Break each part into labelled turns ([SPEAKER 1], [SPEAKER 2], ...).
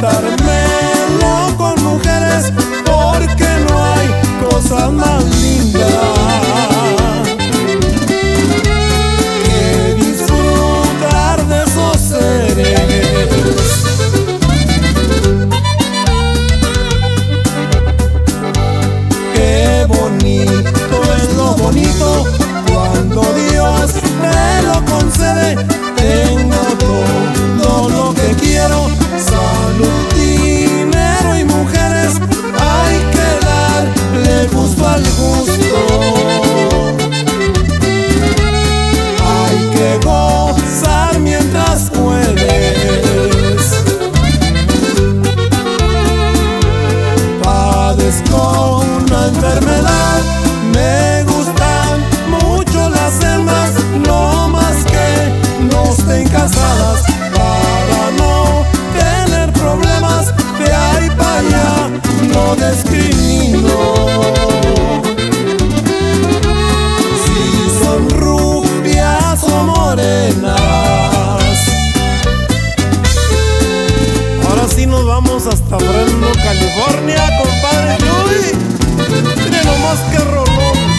[SPEAKER 1] gastármelo con mujeres, porque no hay cosas más lindas. que disfrutar de esos seres. Qué bonito es lo bonito cuando estén casadas para no tener problemas. De ahí para allá no discrimino. Si son rubias o morenas. Ahora sí nos vamos hasta Fresno, California, compadre Luis. Mire nomás que rolón.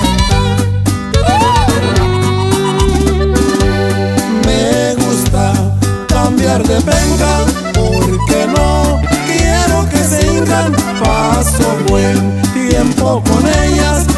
[SPEAKER 1] Penca porque no quiero que se hincan. Paso buen tiempo con ellas